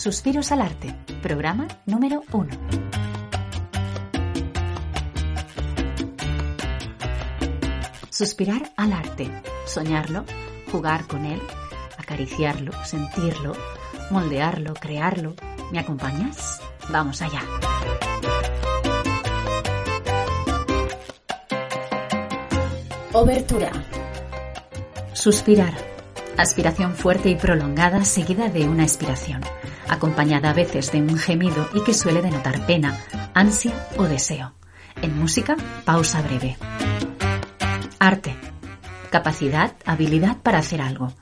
Suspiros al Arte, programa número 1. Suspirar al arte, soñarlo, jugar con él, acariciarlo, sentirlo, moldearlo, crearlo. ¿Me acompañas? Vamos allá. Obertura. Suspirar. Aspiración fuerte y prolongada seguida de una expiración, acompañada a veces de un gemido y que suele denotar pena, ansia o deseo. En música, pausa breve. Arte. Capacidad, habilidad para hacer algo.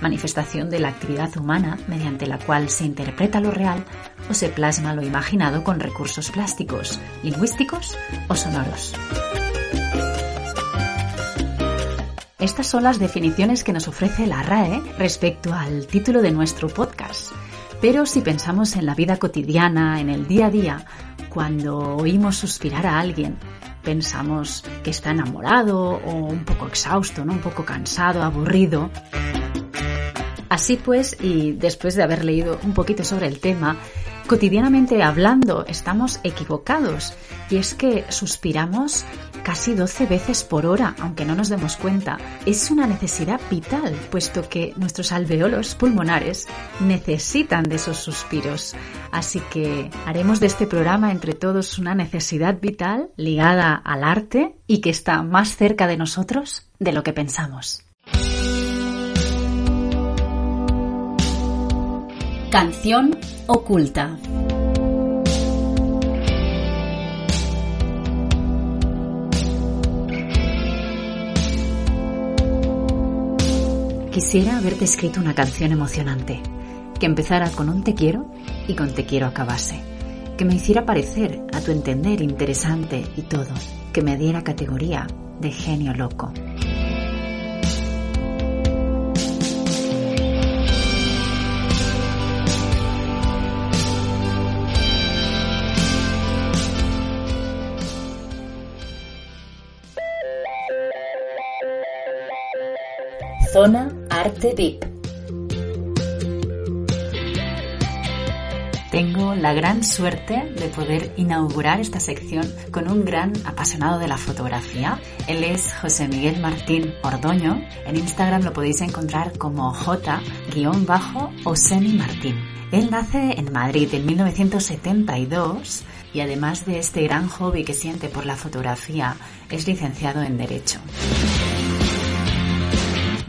Manifestación de la actividad humana mediante la cual se interpreta lo real o se plasma lo imaginado con recursos plásticos, lingüísticos o sonoros. Estas son las definiciones que nos ofrece la RAE respecto al título de nuestro podcast. Pero si pensamos en la vida cotidiana, en el día a día, cuando oímos suspirar a alguien, pensamos que está enamorado o un poco exhausto, ¿no? un poco cansado, aburrido. Así pues, y después de haber leído un poquito sobre el tema, cotidianamente hablando estamos equivocados y es que suspiramos casi 12 veces por hora, aunque no nos demos cuenta. Es una necesidad vital, puesto que nuestros alveolos pulmonares necesitan de esos suspiros. Así que haremos de este programa entre todos una necesidad vital ligada al arte y que está más cerca de nosotros de lo que pensamos. Canción oculta. Quisiera haberte escrito una canción emocionante, que empezara con un te quiero y con te quiero acabase, que me hiciera parecer, a tu entender, interesante y todo, que me diera categoría de genio loco. Zona Arte VIP. Tengo la gran suerte de poder inaugurar esta sección con un gran apasionado de la fotografía. Él es José Miguel Martín Ordoño. En Instagram lo podéis encontrar como J-Osemi Martín. Él nace en Madrid en 1972 y además de este gran hobby que siente por la fotografía, es licenciado en Derecho.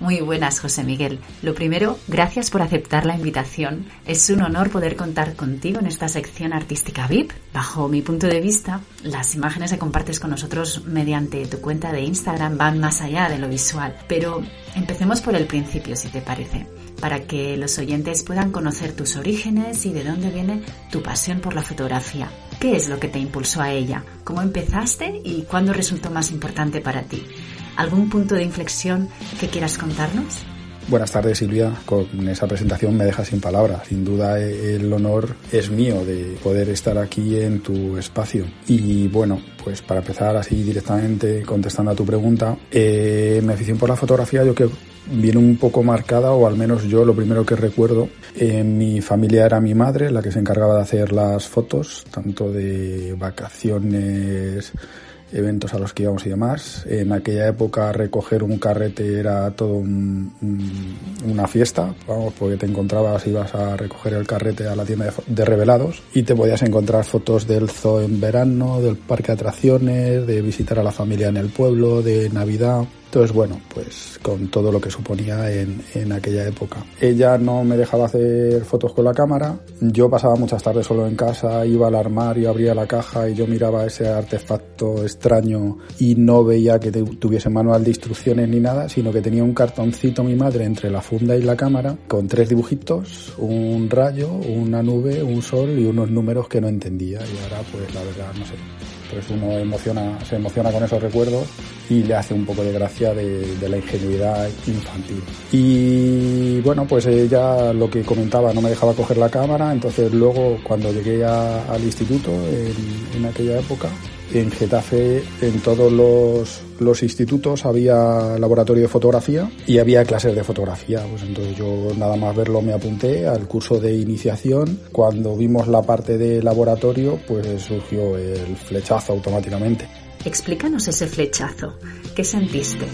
Muy buenas, José Miguel. Lo primero, gracias por aceptar la invitación. Es un honor poder contar contigo en esta sección artística VIP. Bajo mi punto de vista, las imágenes que compartes con nosotros mediante tu cuenta de Instagram van más allá de lo visual. Pero empecemos por el principio, si te parece, para que los oyentes puedan conocer tus orígenes y de dónde viene tu pasión por la fotografía. ¿Qué es lo que te impulsó a ella? ¿Cómo empezaste y cuándo resultó más importante para ti? ¿Algún punto de inflexión que quieras contarnos? Buenas tardes Silvia, con esa presentación me deja sin palabras. Sin duda el honor es mío de poder estar aquí en tu espacio. Y bueno, pues para empezar así directamente contestando a tu pregunta, eh, mi afición por la fotografía yo que viene un poco marcada, o al menos yo lo primero que recuerdo, en mi familia era mi madre la que se encargaba de hacer las fotos, tanto de vacaciones, eventos a los que íbamos y demás. En aquella época recoger un carrete era todo un, un, una fiesta, vamos, porque te encontrabas, ibas a recoger el carrete a la tienda de, de, revelados y te podías encontrar fotos del zoo en verano, del parque de atracciones, de visitar a la familia en el pueblo, de Navidad. Entonces, bueno, pues con todo lo que suponía en, en aquella época. Ella no me dejaba hacer fotos con la cámara. Yo pasaba muchas tardes solo en casa, iba al armario, abría la caja y yo miraba ese artefacto extraño y no veía que tuviese manual de instrucciones ni nada, sino que tenía un cartoncito mi madre entre la funda y la cámara con tres dibujitos, un rayo, una nube, un sol y unos números que no entendía. Y ahora, pues la verdad, no sé, pues uno emociona, se emociona con esos recuerdos y le hace un poco de gracia de, la ingenuidad infantil. Y bueno, pues ella lo que comentaba, no me dejaba coger la cámara, entonces luego cuando llegué al instituto en, en aquella época, en Getafe, en todos los, los, institutos había laboratorio de fotografía y había clases de fotografía. Pues entonces yo nada más verlo me apunté al curso de iniciación. Cuando vimos la parte de laboratorio, pues surgió el flechazo automáticamente. Explícanos ese flechazo. ¿Qué sentiste?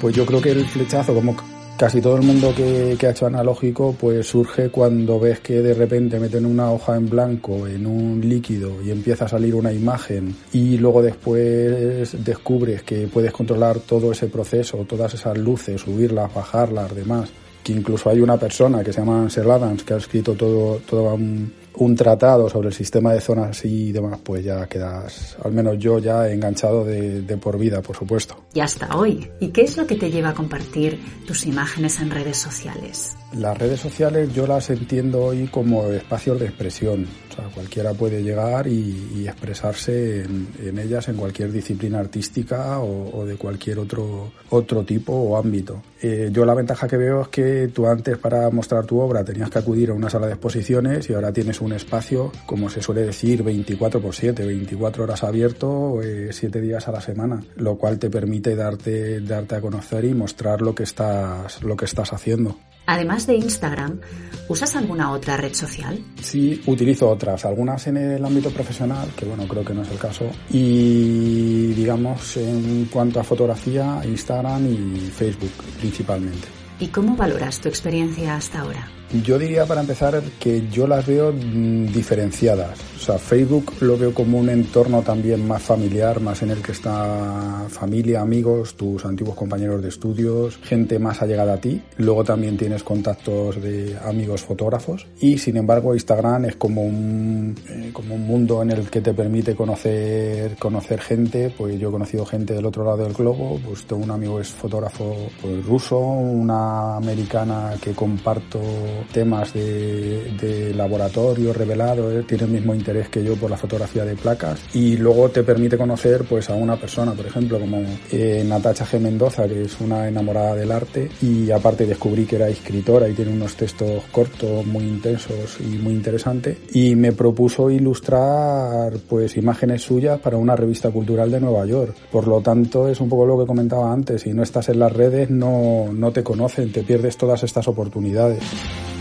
Pues yo creo que el flechazo, como casi todo el mundo que, ha hecho analógico pues surge cuando ves que de repente meten una hoja en blanco en un líquido y empieza a salir una imagen y luego después descubres que puedes controlar todo ese proceso, todas esas luces, subirlas, bajarlas, demás. Que incluso hay una persona que se llama Ansel Adams que ha escrito todo, todo un, un tratado sobre el sistema de zonas y demás, pues ya quedas, al menos yo ya enganchado de, de, por vida, por supuesto. Y hasta hoy. ¿Y qué es lo que te lleva a compartir tus imágenes en redes sociales? Las redes sociales yo las entiendo hoy como espacios de expresión. O sea, cualquiera puede llegar y, expresarse en, ellas en cualquier disciplina artística o, de cualquier otro, otro tipo o ámbito. Eh, yo la ventaja que veo es que tú antes para mostrar tu obra tenías que acudir a una sala de exposiciones y ahora tienes un espacio, como se suele decir, 24 por 7, 24 horas abierto, 7 eh, días a la semana, lo cual te permite darte, darte a conocer y mostrar lo que estás, lo que estás haciendo. Además de Instagram, ¿usas alguna otra red social? Sí, utilizo otras, algunas en el ámbito profesional, que bueno, creo que no es el caso, y digamos en cuanto a fotografía, Instagram y Facebook principalmente. ¿Y cómo valoras tu experiencia hasta ahora? Yo diría para empezar que yo las veo mm, diferenciadas. O sea, Facebook lo veo como un entorno también más familiar, más en el que está familia, amigos, tus antiguos compañeros de estudios, gente más allegada a ti. Luego también tienes contactos de amigos fotógrafos. Y sin embargo, Instagram es como un, eh, como un mundo en el que te permite conocer, conocer gente. Pues yo he conocido gente del otro lado del globo. Pues tengo un amigo es fotógrafo pues, ruso, una americana que comparto temas de, laboratorio revelado, eh, tiene el mismo interés que yo por la fotografía de placas y luego te permite conocer pues a una persona, por ejemplo, como eh, Natacha G. Mendoza, que es una enamorada del arte y aparte descubrí que era escritora y tiene unos textos cortos muy intensos y muy interesantes y me propuso ilustrar pues imágenes suyas para una revista cultural de Nueva York. Por lo tanto, es un poco lo que comentaba antes, si no estás en las redes no, no te conocen, te pierdes todas estas oportunidades.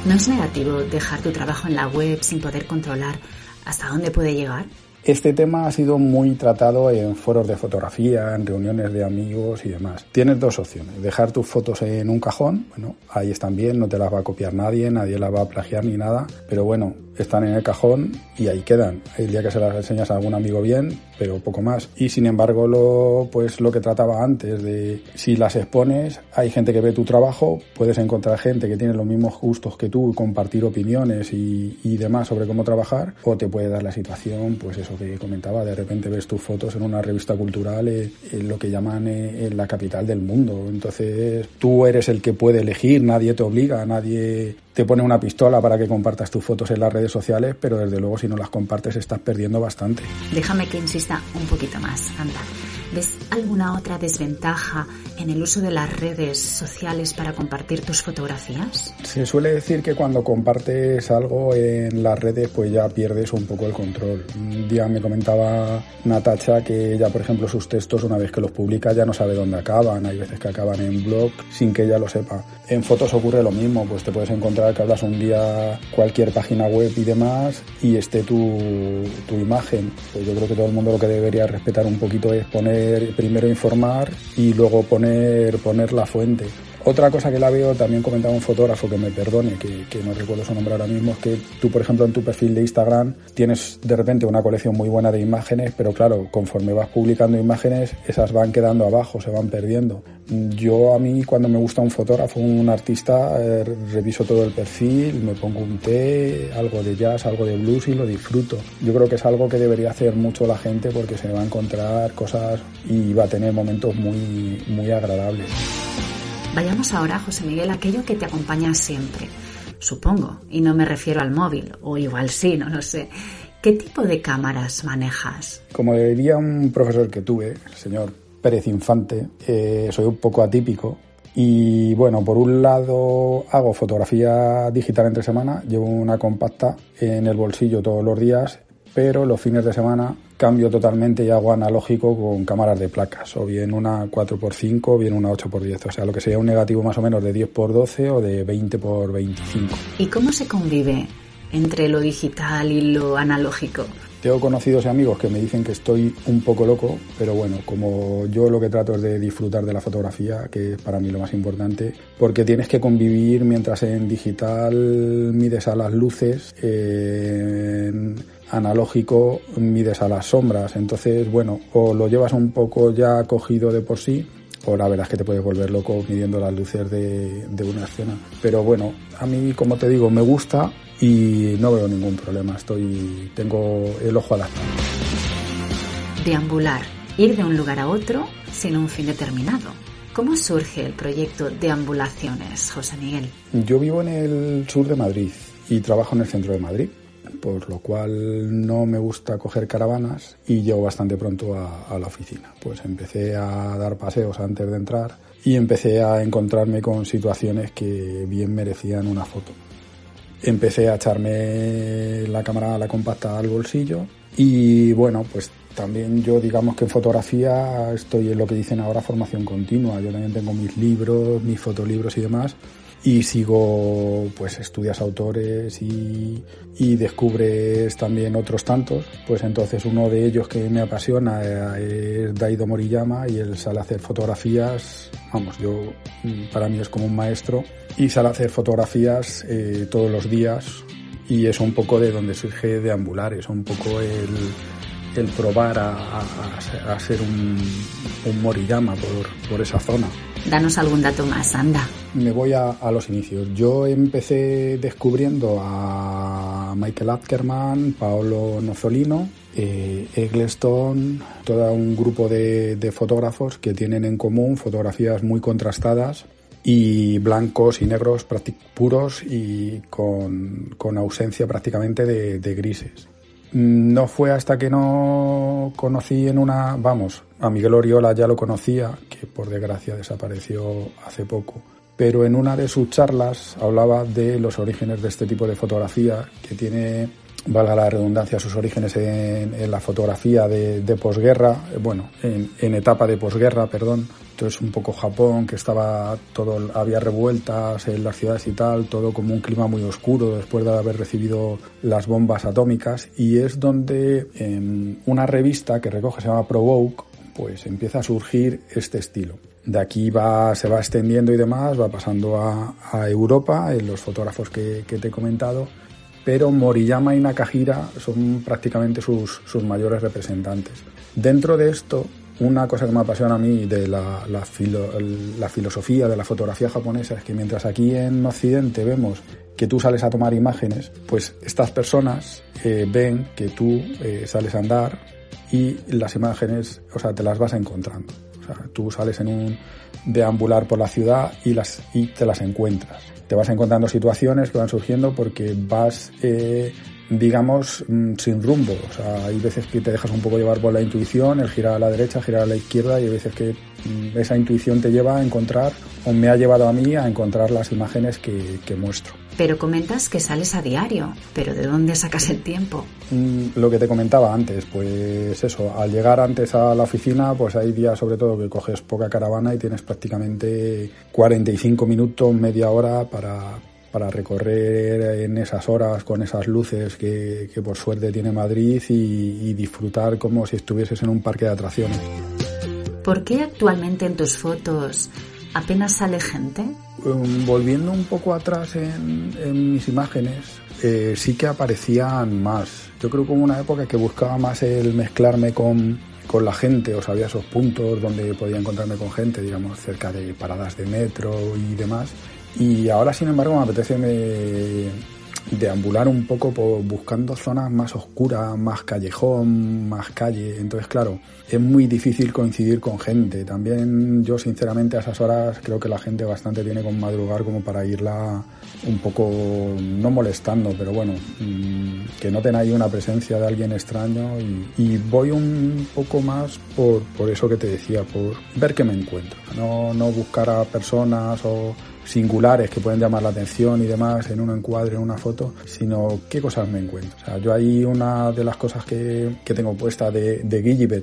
¿No es negativo dejar tu trabajo en la web sin poder controlar hasta dónde puede llegar? Este tema ha sido muy tratado en foros de fotografía, en reuniones de amigos y demás. Tienes dos opciones. Dejar tus fotos en un cajón, bueno, ahí están bien, no te las va a copiar nadie, nadie las va a plagiar ni nada, pero bueno, están en el cajón y ahí quedan. El día que se las enseñas a algún amigo bien, pero poco más. Y sin embargo, lo, pues lo que trataba antes de si las expones, hay gente que ve tu trabajo, puedes encontrar gente que tiene los mismos gustos que tú, compartir opiniones y, y demás sobre cómo trabajar, o te puede dar la situación, pues eso que comentaba, de repente ves tus fotos en una revista cultural eh, en lo que llaman eh, en la capital del mundo. Entonces tú eres el que puede elegir, nadie te obliga, nadie te pone una pistola para que compartas tus fotos en las redes sociales, pero desde luego si no las compartes estás perdiendo bastante. Déjame que insista un poquito más, anda. ¿Ves alguna otra desventaja en el uso de las redes sociales para compartir tus fotografías? Se suele decir que cuando compartes algo en las redes pues ya pierdes un poco el control. Un día me comentaba Natacha que ella, por ejemplo, sus textos una vez que los publica ya no sabe dónde acaban. Hay veces que acaban en blog sin que ella lo sepa. En fotos ocurre lo mismo, pues te puedes encontrar que hablas un día cualquier página web y demás y esté tu, tu imagen. Pues yo creo que todo el mundo lo que debería respetar un poquito es poner primero informar y luego poner, poner la fuente. Otra cosa que la veo, también comentaba un fotógrafo que me perdone, que, que, no recuerdo su nombre ahora mismo, es que tú, por ejemplo, en tu perfil de Instagram tienes de repente una colección muy buena de imágenes, pero claro, conforme vas publicando imágenes, esas van quedando abajo, se van perdiendo. Yo a mí cuando me gusta un fotógrafo, un artista, eh, reviso todo el perfil, me pongo un té, algo de jazz, algo de blues y lo disfruto. Yo creo que es algo que debería hacer mucho la gente porque se va a encontrar cosas y va a tener momentos muy, muy agradables. Vayamos ahora, José Miguel, a aquello que te acompaña siempre. Supongo, y no me refiero al móvil, o igual sí, no lo sé. ¿Qué tipo de cámaras manejas? Como diría un profesor que tuve, el señor Pérez Infante, eh, soy un poco atípico. Y bueno, por un lado hago fotografía digital entre semana, llevo una compacta en el bolsillo todos los días pero los fines de semana cambio totalmente y hago analógico con cámaras de placas, o bien una 4x5 o bien una 8x10, o sea, lo que sería un negativo más o menos de 10x12 o de 20x25. ¿Y cómo se convive entre lo digital y lo analógico? Tengo conocidos y amigos que me dicen que estoy un poco loco, pero bueno, como yo lo que trato es de disfrutar de la fotografía, que es para mí lo más importante, porque tienes que convivir mientras en digital mides a las luces, en analógico mides a las sombras, entonces bueno, o lo llevas un poco ya cogido de por sí, o la verdad es que te puedes volver loco midiendo las luces de, de una escena. Pero bueno, a mí, como te digo, me gusta y no veo ningún problema. Estoy, tengo el ojo adaptado. Deambular, ir de un lugar a otro sin un fin determinado. ¿Cómo surge el proyecto Deambulaciones, José Miguel? Yo vivo en el sur de Madrid y trabajo en el centro de Madrid, por lo cual no me gusta coger caravanas y llego bastante pronto a, la oficina. Pues empecé a dar paseos antes de entrar y empecé a encontrarme con situaciones que bien merecían una foto empecé a echarme la cámara, la compacta al bolsillo y bueno, pues también yo digamos que en fotografía estoy en lo que dicen ahora formación continua. Yo también tengo mis libros, mis fotolibros y demás y sigo pues estudias autores y, y, descubres también otros tantos. Pues entonces uno de ellos que me apasiona es Daido Moriyama y él sale a hacer fotografías. Vamos yo para mí es como un maestro y sale a hacer fotografías eh, todos los días. Y es un poco de donde surge deambular es un poco el el probar a, a, a ser un, un Moriyama por, por esa zona. Danos algún dato más, anda. Me voy a, los inicios. Yo empecé descubriendo a Michael Ackerman, Paolo Nozzolino, eh, Eggleston, todo un grupo de, fotógrafos que tienen en común fotografías muy contrastadas y blancos y negros puros y con, ausencia prácticamente de grises. No fue hasta que no conocí en una, vamos, a Miguel Oriola ya lo conocía, que por desgracia desapareció hace poco, pero en una de sus charlas hablaba de los orígenes de este tipo de fotografía que tiene valga la redundancia, sus orígenes en, la fotografía de, posguerra, bueno, en, en, etapa de posguerra, perdón. Entonces un poco Japón, que estaba todo, había revueltas en las ciudades y tal, todo como un clima muy oscuro después de haber recibido las bombas atómicas. Y es donde en una revista que recoge, se llama Provoke, pues empieza a surgir este estilo. De aquí va, se va extendiendo y demás, va pasando a, a Europa, en los fotógrafos que, que te he comentado, pero Moriyama y Nakahira son prácticamente sus, sus, mayores representantes. Dentro de esto, una cosa que me apasiona a mí de la, la, filo, la, filosofía de la fotografía japonesa es que mientras aquí en Occidente vemos que tú sales a tomar imágenes, pues estas personas eh, ven que tú eh, sales a andar y las imágenes, o sea, te las vas encontrando. O sea, tú sales en un deambular por la ciudad y, las, y te las encuentras te vas encontrando situaciones que van surgiendo porque vas, eh, digamos, mm, sin rumbo. O sea, hay veces que te dejas un poco llevar por la intuición, el girar a la derecha, girar a la izquierda, y hay veces que mm, esa intuición te lleva a encontrar, o me ha llevado a mí a encontrar las imágenes que, que muestro. Pero comentas que sales a diario, pero ¿de dónde sacas el tiempo? Mm, lo que te comentaba antes, pues eso, al llegar antes a la oficina, pues hay días sobre todo que coges poca caravana y tienes prácticamente 45 minutos, media hora para, para recorrer en esas horas con esas luces que, que por suerte tiene Madrid y, y disfrutar como si estuvieses en un parque de atracciones. ¿Por qué actualmente en tus fotos apenas sale gente. Um, volviendo un poco atrás en, mis imágenes, eh, sí que aparecían más. Yo creo que hubo una época que buscaba más el mezclarme con, con la gente, o sabía esos puntos donde podía encontrarme con gente, digamos, cerca de paradas de metro y demás. Y ahora, sin embargo, me apetece deambular un poco por, buscando zonas más oscuras, más callejón, más calle. Entonces, claro, es muy difícil coincidir con gente. También yo, sinceramente, a esas horas creo que la gente bastante tiene con madrugar como para irla un poco, no molestando, pero bueno, mm, que noten ahí una presencia de alguien extraño y, voy un poco más por, por eso que te decía, por ver qué me encuentro. No, no buscar a personas o singulares que pueden llamar la atención y demás en un encuadre, en una foto, sino qué cosas me encuentro. O sea, yo ahí una de las cosas que, que tengo puesta de, de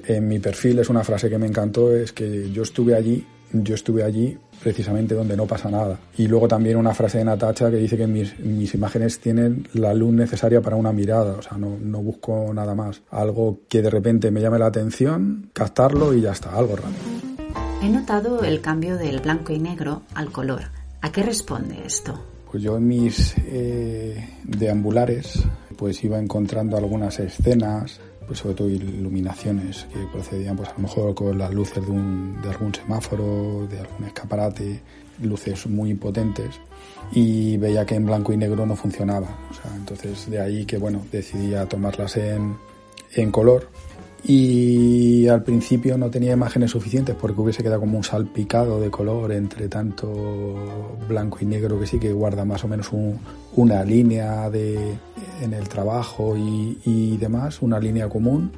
en mi perfil es una frase que me encantó, es que yo estuve allí, yo estuve allí precisamente donde no pasa nada. Y luego también una frase de Natacha que dice que mis, mis imágenes tienen la luz necesaria para una mirada, o sea, no, no busco nada más. Algo que de repente me llame la atención, captarlo y ya está, algo rápido. He notado el cambio del blanco y negro al color. ¿A qué responde esto? Pues yo en mis eh, deambulares pues iba encontrando algunas escenas, pues sobre todo iluminaciones que procedían pues a lo mejor con las luces de, un, de algún semáforo, de algún escaparate, luces muy potentes y veía que en blanco y negro no funcionaba. O sea, entonces de ahí que bueno, decidí tomarlas en, en color y al principio no tenía imágenes suficientes porque hubiese quedado como un salpicado de color entre tanto blanco y negro que sí que guarda más o menos una línea de, en el trabajo y, demás, una línea común.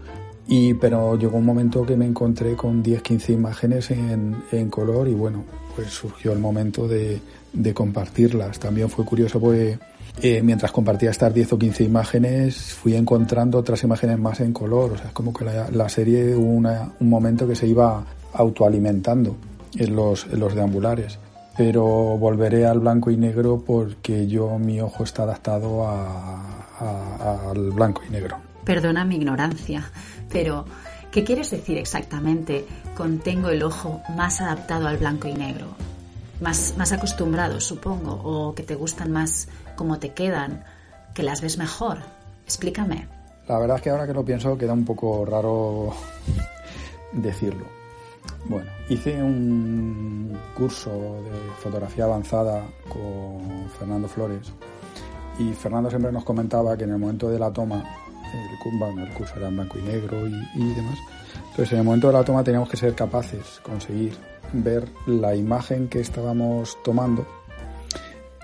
Y, pero llegó un momento que me encontré con 10-15 imágenes en, en, color y bueno, pues surgió el momento de, de compartirlas. También fue curioso porque eh, mientras compartía estas 10 o 15 imágenes, fui encontrando otras imágenes más en color. O sea, es como que la, serie hubo un momento que se iba autoalimentando en los, en los deambulares. Pero volveré al blanco y negro porque yo, mi ojo está adaptado al blanco y negro. Perdona mi ignorancia, pero ¿qué quieres decir exactamente con tengo el ojo más adaptado al blanco y negro? Más, más acostumbrado, supongo, o que te gustan más cómo te quedan, que las ves mejor. Explícame. La verdad es que ahora que lo pienso queda un poco raro decirlo. Bueno, hice un curso de fotografía avanzada con Fernando Flores y Fernando siempre nos comentaba que en el momento de la toma, el, el curso era en blanco y negro y, y demás, entonces en el momento de la toma teníamos que ser capaces, conseguir ver la imagen que estábamos tomando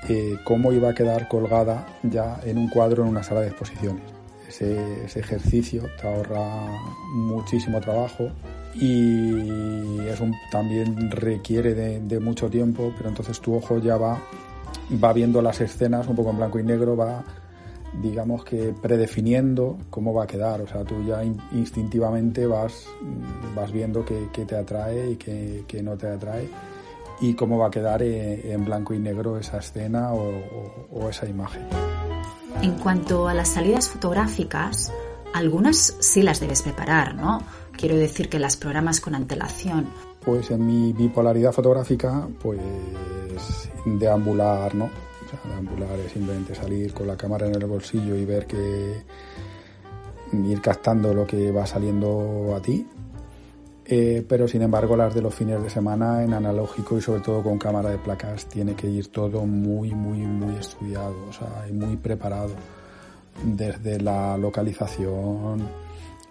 eh, cómo iba a quedar colgada ya en un cuadro en una sala de exposiciones. Ese, ejercicio te ahorra muchísimo trabajo y es también requiere de, mucho tiempo, pero entonces tu ojo ya va, va viendo las escenas un poco en blanco y negro, va digamos que predefiniendo cómo va a quedar. O sea, tú ya instintivamente vas, vas viendo qué, te atrae y qué no te atrae y cómo va a quedar eh, en blanco y negro esa escena o, esa imagen. En cuanto a las salidas fotográficas, algunas sí las debes preparar, ¿no? Quiero decir que las programas con antelación. Pues en mi bipolaridad fotográfica, pues deambular, ¿no? O sea, deambular es simplemente salir con la cámara en el bolsillo y ver que ir captando lo que va saliendo a ti eh, pero sin embargo las de los fines de semana en analógico y sobre todo con cámara de placas tiene que ir todo muy, muy, muy estudiado, o sea, y muy preparado. Desde la localización,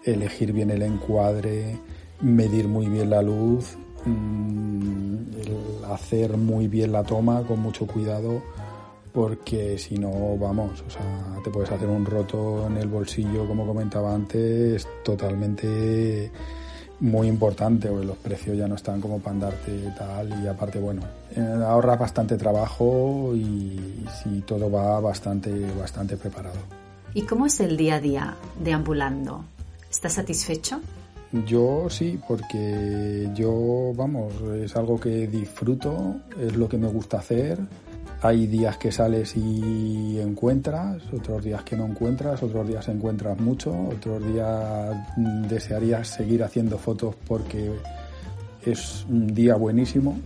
elegir bien el encuadre, medir muy bien la luz, mm, hacer muy bien la toma con mucho cuidado porque si no, vamos, o sea, te puedes hacer un roto en el bolsillo, como comentaba antes, totalmente muy importante, porque los precios ya no están como para andarte tal y aparte, bueno, eh, ahorras bastante trabajo y, si todo va bastante, bastante preparado. ¿Y cómo es el día a día deambulando? ¿Estás satisfecho? Yo sí, porque yo, vamos, es algo que disfruto, es lo que me gusta hacer hay días que sales y encuentras, otros días que no encuentras, otros días encuentras mucho, otros días desearías seguir haciendo fotos porque es un día buenísimo,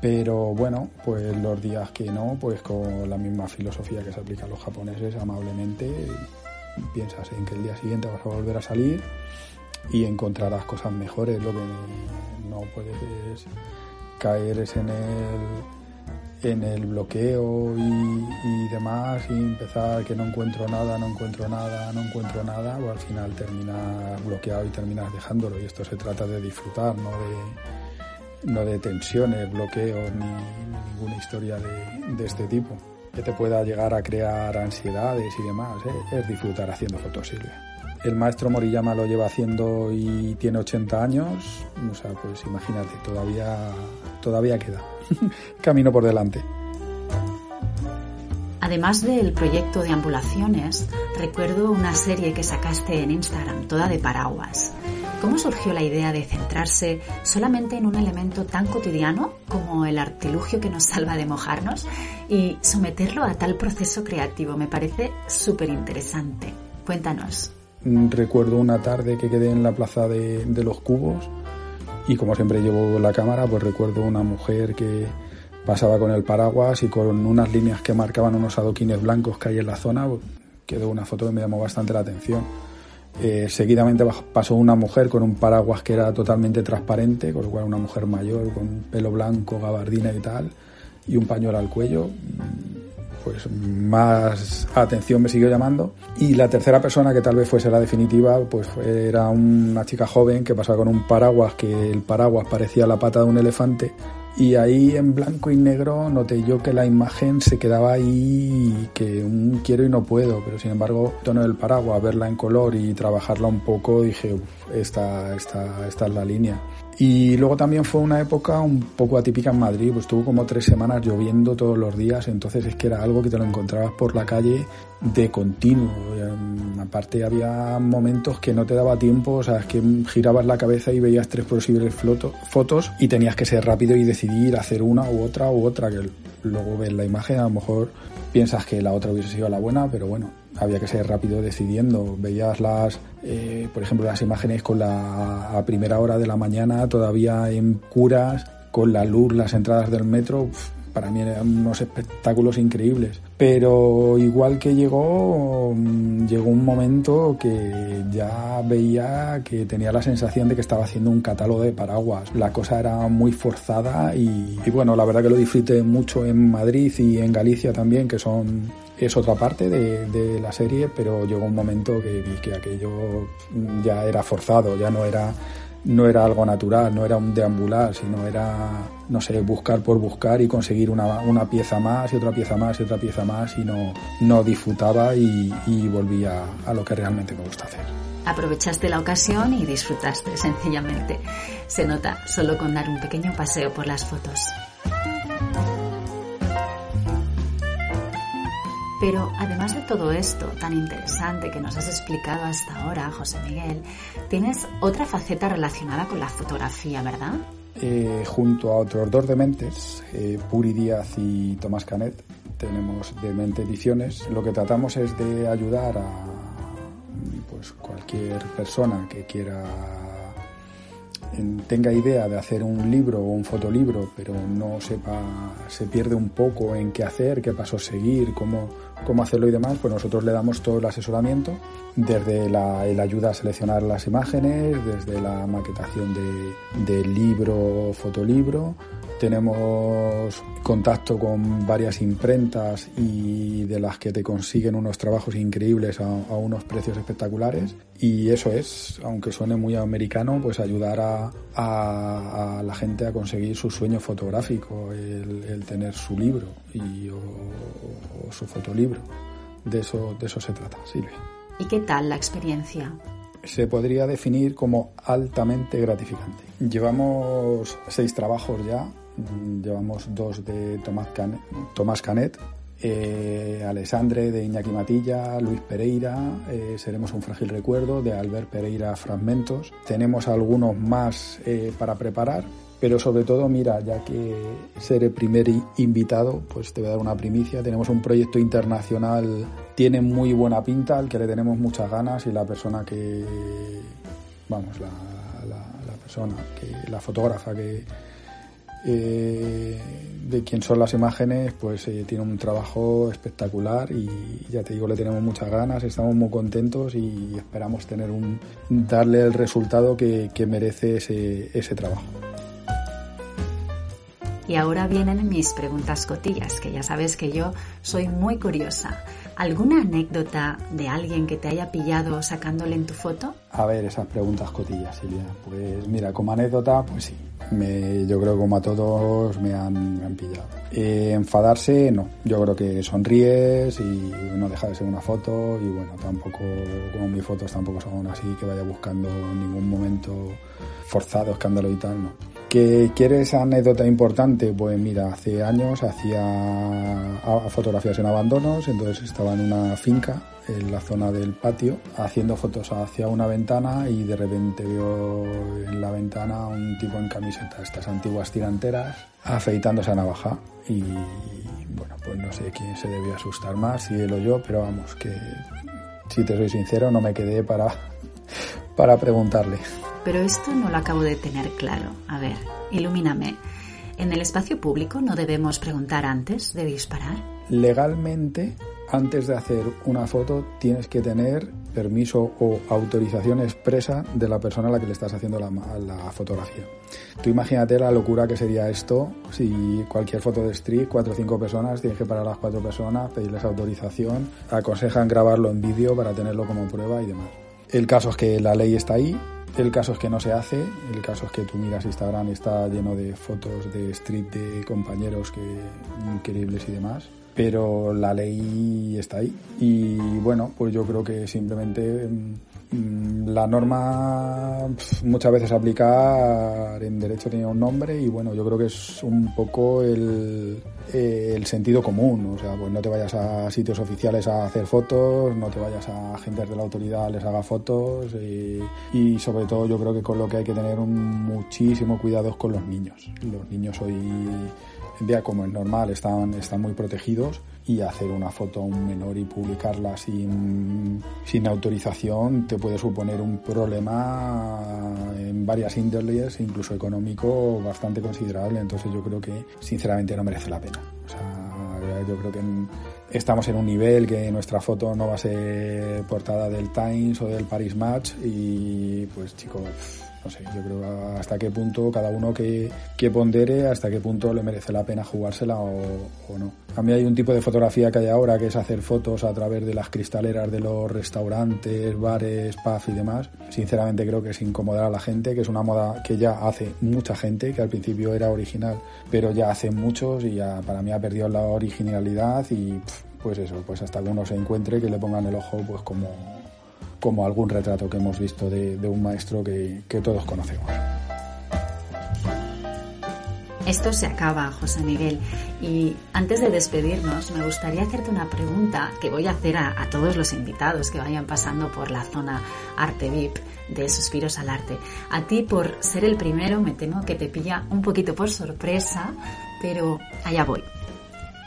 Pero bueno, pues los días que no, pues con la misma filosofía que se aplica a los japoneses, amablemente, piensas en que el día siguiente vas a volver a salir y encontrarás cosas mejores. Lo que no puedes es caer es en el, en el bloqueo y, demás y empezar que no encuentro nada, no encuentro nada, no encuentro nada, o al final terminas bloqueado y terminas dejándolo. Y esto se trata de disfrutar, no de, no de tensiones, bloqueos ni, ninguna historia de, de este tipo que te pueda llegar a crear ansiedades y demás, ¿eh? es disfrutar haciendo fotos, Silvia. El maestro Moriyama lo lleva haciendo y tiene 80 años, o sea, pues imagínate, todavía, todavía queda camino por delante. Además del proyecto de ambulaciones, recuerdo una serie que sacaste en Instagram, toda de paraguas. ¿Cómo surgió la idea de centrarse solamente en un elemento tan cotidiano como el artilugio que nos salva de mojarnos y someterlo a tal proceso creativo? Me parece súper interesante. Cuéntanos. Recuerdo una tarde que quedé en la plaza de, de los cubos y como siempre llevo la cámara, pues recuerdo una mujer que pasaba con el paraguas y con unas líneas que marcaban unos adoquines blancos que hay en la zona, pues, quedó una foto que me llamó bastante la atención eh, seguidamente pasó una mujer con un paraguas que era totalmente transparente, con lo cual una mujer mayor, con pelo blanco, gabardina y tal, y un pañuelo al cuello. Pues más atención me siguió llamando. Y la tercera persona, que tal vez fuese la definitiva, pues era una chica joven que pasaba con un paraguas, que el paraguas parecía la pata de un elefante y ahí en blanco y negro noté yo que la imagen se quedaba ahí que un quiero y no puedo, pero sin embargo, tono del paraguas, verla en color y trabajarla un poco, dije, esta, esta, esta es la línea. Y luego también fue una época un poco atípica en Madrid, pues estuvo como tres semanas lloviendo todos los días, entonces es que era algo que te lo encontrabas por la calle de continuo. Em, aparte había momentos que no te daba tiempo, o sea, es que girabas la cabeza y veías tres posibles fotos y tenías que ser rápido y decidir hacer una u otra u otra, que luego ves la imagen, a lo mejor piensas que la otra hubiese sido la buena, pero bueno, había que ser rápido decidiendo. Veías las, eh, por ejemplo, las imágenes con la a primera hora de la mañana, todavía en curas, con la luz, las entradas del metro. para mí eran unos espectáculos increíbles. Pero igual que llegó, mm, llegó un momento que ya veía que tenía la sensación de que estaba haciendo un catálogo de paraguas. La cosa era muy forzada y, y bueno, la verdad que lo disfruté mucho en Madrid y en Galicia también, que son es otra parte de, la serie, pero llegó un momento que vi que aquello ya era forzado, ya no era, no era algo natural, no era un deambular, sino era, no sé, buscar por buscar y conseguir una, una pieza más y otra pieza más y otra pieza más y no, no disfrutaba y, y volvía a lo que realmente me gusta hacer. Aprovechaste la ocasión y disfrutaste sencillamente. Se nota solo con dar un pequeño paseo por las fotos. Pero además de todo esto tan interesante que nos has explicado hasta ahora, José Miguel, tienes otra faceta relacionada con la fotografía, ¿verdad? Eh, junto a otros dos dementes, eh, Puri Díaz y Tomás Canet, tenemos Demente Ediciones. Lo que tratamos es de ayudar a pues, cualquier persona que quiera tenga idea de hacer un libro o un fotolibro, pero no sepa, se pierde un poco en qué hacer, qué pasos seguir, cómo, cómo hacerlo y demás, pues nosotros le damos todo el asesoramiento, desde la el ayuda a seleccionar las imágenes, desde la maquetación de, de libro, fotolibro, tenemos contacto con varias imprentas y de las que te consiguen unos trabajos increíbles a, unos precios espectaculares. Y eso es, aunque suene muy americano, pues ayudar a, a, la gente a conseguir su sueño fotográfico, el, tener su libro y, o, su fotolibro. De eso, de eso se trata, Silvia. ¿Y qué tal la experiencia? se podría definir como altamente gratificante. Llevamos seis trabajos ya Mm, llevamos dos de Tomás, Tomás Canet, eh, Alessandre de Iñaki Matilla, Luis Pereira, eh, Seremos un frágil recuerdo de Albert Pereira Fragmentos. Tenemos algunos más eh, para preparar, pero sobre todo, mira, ya que ser el primer invitado, pues te voy a dar una primicia. Tenemos un proyecto internacional, tiene muy buena pinta, al que le tenemos muchas ganas y la persona que, vamos, la, persona, la fotógrafa que eh, de quién son las imágenes, pues eh, tiene un trabajo espectacular y ya te digo, le tenemos muchas ganas, estamos muy contentos y esperamos tener un darle el resultado que, merece ese trabajo. Y ahora vienen mis preguntas cotillas, que ya sabes que yo soy muy curiosa. ¿Alguna anécdota de alguien que te haya pillado sacándole en tu foto? A ver, esas preguntas cotillas, Silvia. Pues mira, como anécdota, pues sí. Me, yo creo como a todos me han, me han pillado. Eh, enfadarse, no. Yo creo que sonríes y no deja de ser una foto y bueno, tampoco, como mis fotos tampoco son así que vaya buscando en ningún momento forzado, escándalo y tal, no ¿Que quieres anécdota importante? Pues mira, hace años hacía fotografías en abandonos, entonces estaba en una finca en la zona del patio haciendo fotos hacia una ventana y de repente veo en la ventana un tipo en camiseta, estas antiguas tiranteras, afeitándose a navaja y bueno, pues no sé quién se debía asustar más, si él o yo, pero vamos, que si te soy sincero no me quedé para, para preguntarle. Pero esto no lo acabo de tener claro. A ver, ilumíname. ¿En el espacio público no debemos preguntar antes de disparar? Legalmente, antes de hacer una foto, tienes que tener permiso o autorización expresa de la persona a la que le estás haciendo la, la, fotografía. Tú imagínate la locura que sería esto si cualquier foto de street, cuatro o cinco personas, tienes que parar a las cuatro personas, pedirles autorización, aconsejan grabarlo en vídeo para tenerlo como prueba y demás. El caso es que la ley está ahí, el caso es que no se hace, el caso es que tú miras Instagram y está lleno de fotos de street de compañeros que increíbles y demás, pero la ley está ahí. Y bueno, pues yo creo que simplemente Mm, la norma muchas veces aplicar en derecho tiene un nombre y bueno, yo creo que es un poco el, el, sentido común, o sea, pues no te vayas a sitios oficiales a hacer fotos, no te vayas a agentes de la autoridad les haga fotos y, sobre todo yo creo que con lo que hay que tener un muchísimo cuidado es con los niños. Los niños hoy día como es normal están, están muy protegidos y hacer una foto a un menor y publicarla sin, sin autorización te puede suponer un problema en varias índoles, incluso económico, bastante considerable. Entonces yo creo que sinceramente no merece la pena. Yo creo que estamos en un nivel que nuestra foto no va a ser portada del Times o del Paris Match y pues chicos no sé, yo creo hasta qué punto cada uno que, que pondere, hasta qué punto le merece la pena jugársela o, o, no. A mí hay un tipo de fotografía que hay ahora que es hacer fotos a través de las cristaleras de los restaurantes, bares, pubs y demás. Sinceramente creo que es incomodar a la gente, que es una moda que ya hace mucha gente, que al principio era original, pero ya hace muchos y ya para mí ha perdido la originalidad y pues eso, pues hasta que uno se encuentre que le pongan el ojo pues como como algún retrato que hemos visto de, de un maestro que, que todos conocemos. Esto se acaba, José Miguel. Y antes de despedirnos, me gustaría hacerte una pregunta que voy a hacer a, a, todos los invitados que vayan pasando por la zona Arte VIP de Suspiros al Arte. A ti, por ser el primero, me temo que te pilla un poquito por sorpresa, pero allá voy.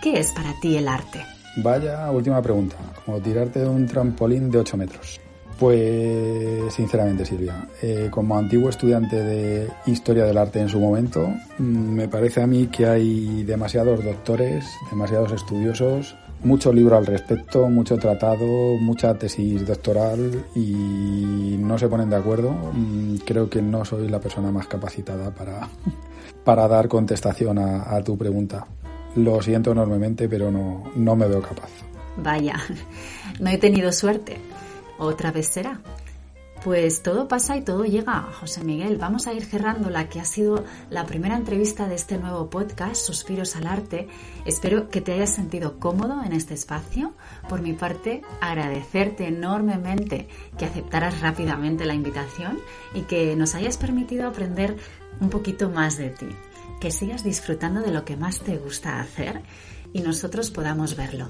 ¿Qué es para ti el arte? Vaya última pregunta, como tirarte de un trampolín de 8 metros. Pues sinceramente Silvia, eh, como antiguo estudiante de historia del arte en su momento, mm, me parece a mí que hay demasiados doctores, demasiados estudiosos, mucho libro al respecto, mucho tratado, mucha tesis doctoral y no se ponen de acuerdo. Mm, creo que no soy la persona más capacitada para, para dar contestación a, a tu pregunta. Lo siento enormemente, pero no, no me veo capaz. Vaya, no he tenido suerte. Otra vez será. Pues todo pasa y todo llega, José Miguel. Vamos a ir cerrando la que ha sido la primera entrevista de este nuevo podcast, Suspiros al Arte. Espero que te hayas sentido cómodo en este espacio. Por mi parte, agradecerte enormemente que aceptaras rápidamente la invitación y que nos hayas permitido aprender un poquito más de ti. Que sigas disfrutando de lo que más te gusta hacer y nosotros podamos verlo.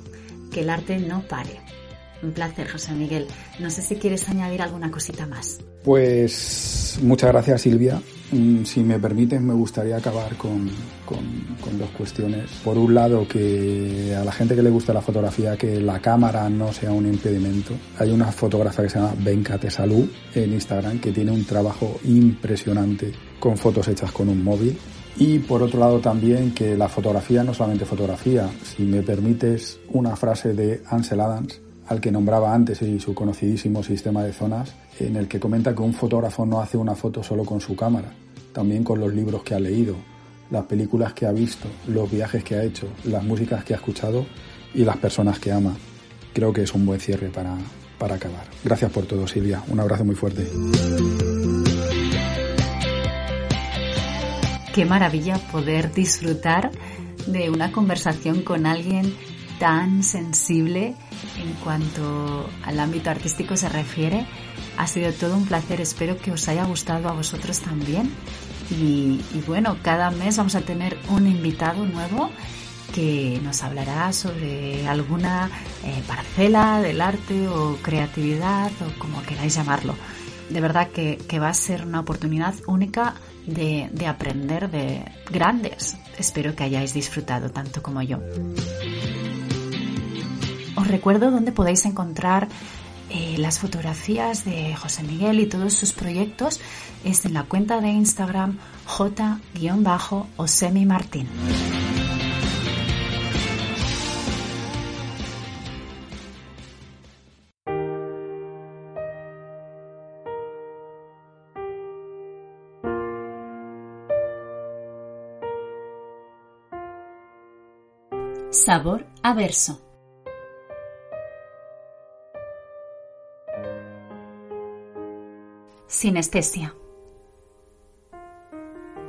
Que el arte no pare. Un placer, José Miguel. No sé si quieres añadir alguna cosita más. Pues muchas gracias, Silvia. Mm, si me permites, me gustaría acabar con, dos cuestiones. Por un lado, que a la gente que le gusta la fotografía, que la cámara no sea un impedimento. Hay una fotógrafa que se llama Bencate Salud en Instagram que tiene un trabajo impresionante con fotos hechas con un móvil Y por otro lado también que la fotografía no solamente fotografía, si me permites una frase de Ansel Adams, al que nombraba antes y su conocidísimo sistema de zonas, en el que comenta que un fotógrafo no hace una foto solo con su cámara, también con los libros que ha leído, las películas que ha visto, los viajes que ha hecho, las músicas que ha escuchado y las personas que ama. Creo que es un buen cierre para, para acabar. Gracias por todo, Silvia. Un abrazo muy fuerte. Qué maravilla poder disfrutar de una conversación con alguien tan sensible en cuanto al ámbito artístico se refiere. Ha sido todo un placer, espero que os haya gustado a vosotros también. Y, bueno, cada mes vamos a tener un invitado nuevo que nos hablará sobre alguna eh, parcela del arte o creatividad o como queráis llamarlo. De verdad que, que va a ser una oportunidad única de, de aprender de grandes. Espero que hayáis disfrutado tanto como yo. Recuerdo dónde podéis encontrar eh, las fotografías de José Miguel y todos sus proyectos es en la cuenta de Instagram j-osemi martín. Sabor a verso. Sinestesia.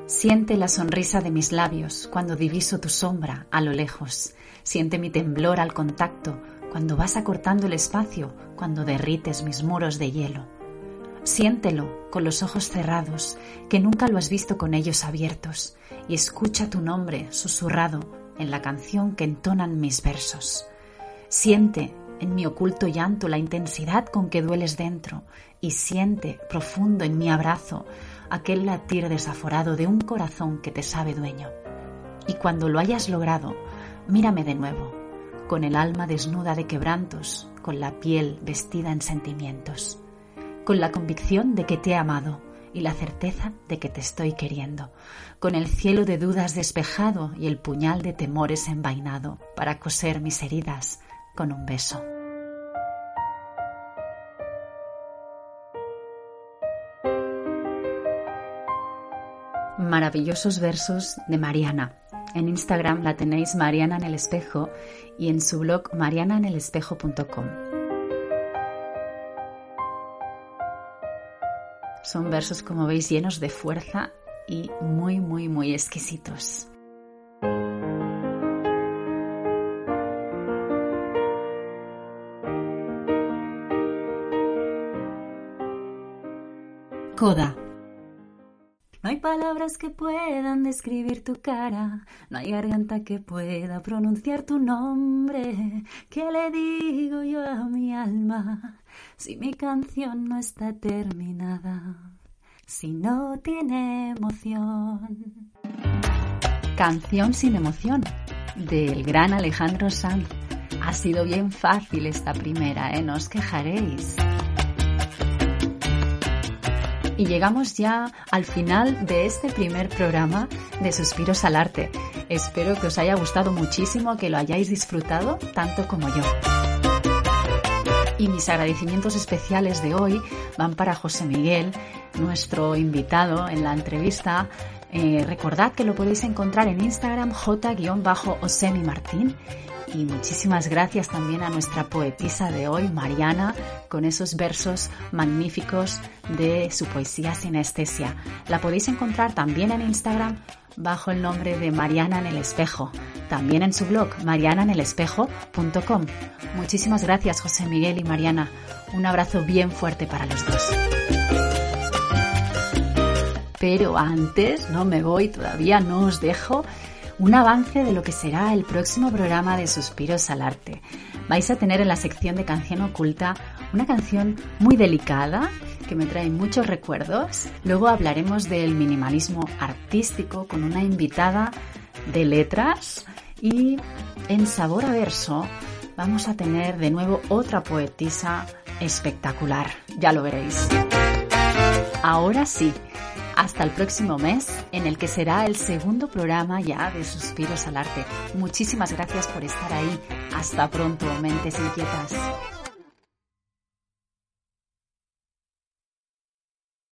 Siente la sonrisa de mis labios cuando diviso tu sombra a lo lejos. Siente mi temblor al contacto cuando vas acortando el espacio, cuando derrites mis muros de hielo. Siéntelo con los ojos cerrados, que nunca lo has visto con ellos abiertos, y escucha tu nombre susurrado en la canción que entonan mis versos. Siente en mi oculto llanto la intensidad con que dueles dentro y siente profundo en mi abrazo aquel latir desaforado de un corazón que te sabe dueño. Y cuando lo hayas logrado, mírame de nuevo, con el alma desnuda de quebrantos, con la piel vestida en sentimientos, con la convicción de que te he amado y la certeza de que te estoy queriendo, con el cielo de dudas despejado y el puñal de temores envainado para coser mis heridas con un beso. Maravillosos versos de Mariana. En Instagram la tenéis Mariana en el espejo y en su blog marianaenelespejo.com. Son versos, como veis, llenos de fuerza y muy, muy, muy exquisitos. Coda. No hay palabras que puedan describir tu cara, no hay garganta que pueda pronunciar tu nombre. ¿Qué le digo yo a mi alma si mi canción no está terminada? Si no tiene emoción. Canción sin emoción, del gran Alejandro Sanz. Ha sido bien fácil esta primera, ¿eh? No os quejaréis. Y llegamos ya al final de este primer programa de Suspiros al Arte. Espero que os haya gustado muchísimo, que lo hayáis disfrutado tanto como yo. Y mis agradecimientos especiales de hoy van para José Miguel, nuestro invitado en la entrevista. Eh, recordad que lo podéis encontrar en Instagram j-osemi martín y muchísimas gracias también a nuestra poetisa de hoy, Mariana, con esos versos magníficos de su poesía sinestesia. La podéis encontrar también en Instagram bajo el nombre de Mariana en el Espejo, también en su blog marianaenelespejo.com. Muchísimas gracias José Miguel y Mariana. Un abrazo bien fuerte para los dos. Pero antes, no me voy, todavía no os dejo un avance de lo que será el próximo programa de Suspiros al Arte. Vais a tener en la sección de canción oculta una canción muy delicada que me trae muchos recuerdos. Luego hablaremos del minimalismo artístico con una invitada de letras y en Sabor a Verso vamos a tener de nuevo otra poetisa espectacular. Ya lo veréis. Ahora sí Hasta el próximo mes, en el que será el segundo programa ya de Suspiros al Arte. Muchísimas gracias por estar ahí. Hasta pronto, mentes inquietas.